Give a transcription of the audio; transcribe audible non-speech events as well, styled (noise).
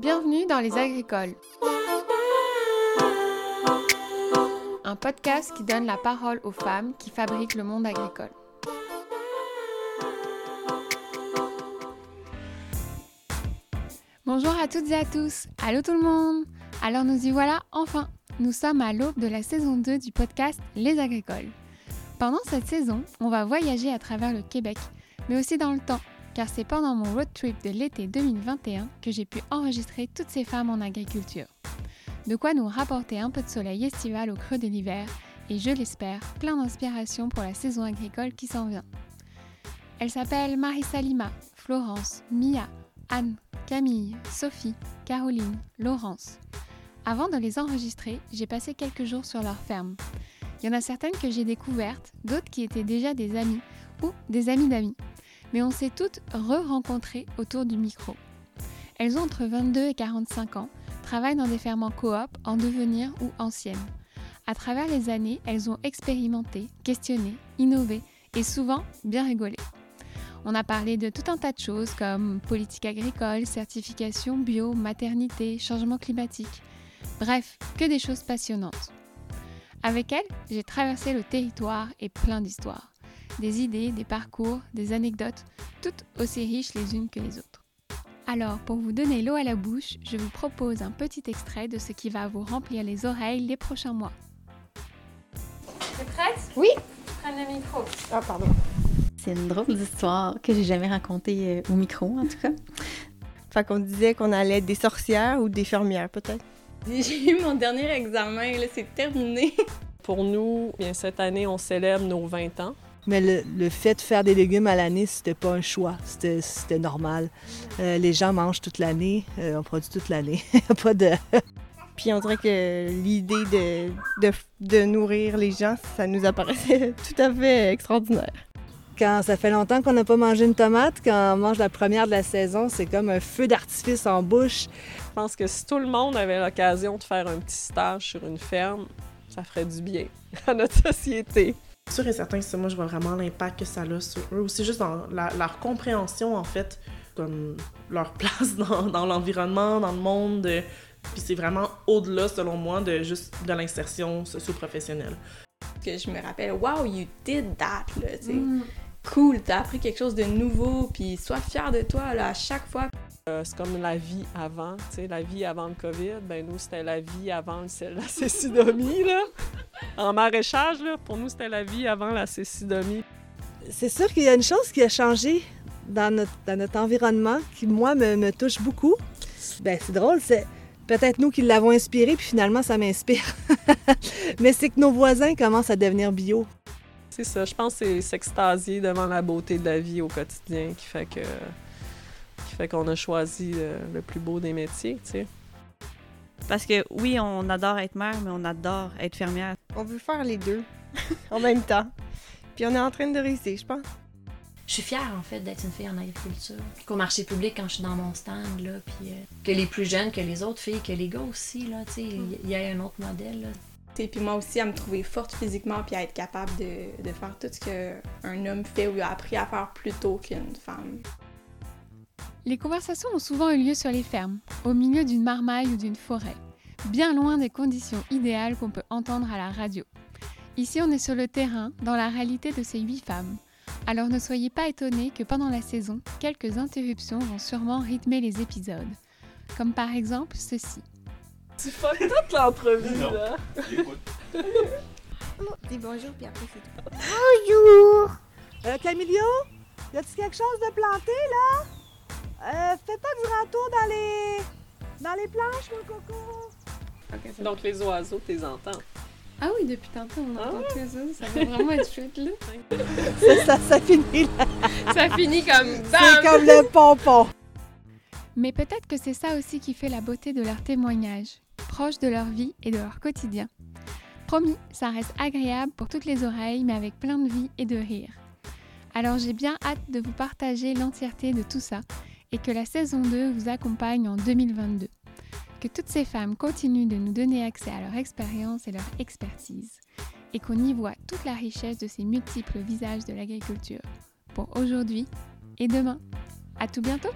Bienvenue dans Les Agricoles. Un podcast qui donne la parole aux femmes qui fabriquent le monde agricole. Bonjour à toutes et à tous. Allô tout le monde. Alors nous y voilà enfin. Nous sommes à l'aube de la saison 2 du podcast Les Agricoles. Pendant cette saison, on va voyager à travers le Québec, mais aussi dans le temps, car c'est pendant mon road trip de l'été 2021 que j'ai pu enregistrer toutes ces femmes en agriculture. De quoi nous rapporter un peu de soleil estival au creux de l'hiver et je l'espère, plein d'inspiration pour la saison agricole qui s'en vient. Elles s'appellent Marissa Lima, Florence, Mia, Anne, Camille, Sophie, Caroline, Laurence. Avant de les enregistrer, j'ai passé quelques jours sur leur ferme. Il y en a certaines que j'ai découvertes, d'autres qui étaient déjà des amis ou des amis d'amis mais on s'est toutes re-rencontrées autour du micro. Elles ont entre 22 et 45 ans, travaillent dans des fermes en coop, en devenir ou anciennes. À travers les années, elles ont expérimenté, questionné, innové et souvent bien rigolé. On a parlé de tout un tas de choses comme politique agricole, certification bio, maternité, changement climatique. Bref, que des choses passionnantes. Avec elles, j'ai traversé le territoire et plein d'histoires des idées, des parcours, des anecdotes, toutes aussi riches les unes que les autres. Alors, pour vous donner l'eau à la bouche, je vous propose un petit extrait de ce qui va vous remplir les oreilles les prochains mois. T'es prête? Oui. Prends le micro. Ah, pardon. C'est une drôle d'histoire que j'ai jamais racontée euh, au micro, en tout cas. Fait qu'on disait qu'on allait être des sorcières ou des fermières, peut-être. J'ai (laughs) eu mon dernier examen, là, c'est terminé. Pour nous, bien, cette année, on célèbre nos 20 ans. Mais le, fait de faire des légumes à l'année, c'était pas un choix, c'était normal. Euh, les gens mangent toute l'année, euh, on produit toute l'année. (laughs) pas de. Puis on dirait que l'idée de, de, de, nourrir les gens, ça nous apparaissait (laughs) tout à fait extraordinaire. Quand ça fait longtemps qu'on n'a pas mangé une tomate, quand on mange la première de la saison, c'est comme un feu d'artifice en bouche. Je pense que si tout le monde avait l'occasion de faire un petit stage sur une ferme, ça ferait du bien (laughs) à notre société sûr et certain que moi, je vois vraiment l'impact que ça a sur eux. Aussi juste dans leur compréhension, en fait, comme leur (laughs) place dans, l'environnement, dans le monde. puis c'est vraiment au-delà, selon moi, de juste de l'insertion socio-professionnelle. Que je me rappelle, wow, you did that, là, tu sais. Mm. Cool, t'as appris quelque chose de nouveau, puis sois fier de toi, là, à chaque fois. Euh, c'est comme la vie avant, tu sais, la vie avant le COVID. Ben nous, c'était la vie avant (laughs) la cécidomie, là. En maraîchage, là, pour nous, c'était la vie avant la cécidomie. C'est sûr qu'il y a une chose qui a changé dans notre, dans notre environnement qui, moi, me, me touche beaucoup. Ben c'est drôle, c'est peut-être nous qui l'avons inspiré, puis finalement, ça m'inspire. (laughs) Mais c'est que nos voisins commencent à devenir bio. C'est ça, je pense que c'est s'extasier devant la beauté de la vie au quotidien qui fait que fait qu'on a choisi le, plus beau des métiers, tu sais. Parce que oui, on adore être mère, mais on adore être fermière. On veut faire les deux (laughs) en même temps. Puis on est en train de réussir, je pense. Je suis fière, en fait, d'être une fille en agriculture. Qu'au marché public, quand je suis dans mon stand, là, puis euh, que les plus jeunes, que les autres filles, que les gars aussi, là, tu sais, il y, a un autre modèle, là. Puis moi aussi, à me trouver forte physiquement, puis à être capable de, de faire tout ce qu'un homme fait ou a appris à faire plus tôt qu'une femme. Les conversations ont souvent eu lieu sur les fermes, au milieu d'une marmaille ou d'une forêt, bien loin des conditions idéales qu'on peut entendre à la radio. Ici, on est sur le terrain, dans la réalité de ces huit femmes. Alors ne soyez pas étonnés que pendant la saison, quelques interruptions vont sûrement rythmer les épisodes. Comme par exemple ceci. Tu fais toute l'entrevue, là. Dis bonjour, puis après c'est tout. Bonjour! Euh, Camilio, y a-t-il quelque chose de planté, là? Euh, fais pas du retour dans les. dans les planches, mon coco. Donc les oiseaux, tu les entends. Ah oui, depuis tantôt, on entend ah. tous les Ça va vraiment être chouette, là. (laughs) ça, ça, finit là. ça finit comme C'est comme le pompon. Mais peut-être que c'est ça aussi qui fait la beauté de leur témoignage, proche de leur vie et de leur quotidien. Promis, ça reste agréable pour toutes les oreilles, mais avec plein de vie et de rire. Alors j'ai bien hâte de vous partager l'entièreté de tout ça et que la saison 2 vous accompagne en 2022. Que toutes ces femmes continuent de nous donner accès à leur expérience et leur expertise et qu'on y voit toute la richesse de ces multiples visages de l'agriculture pour aujourd'hui et demain. À tout bientôt!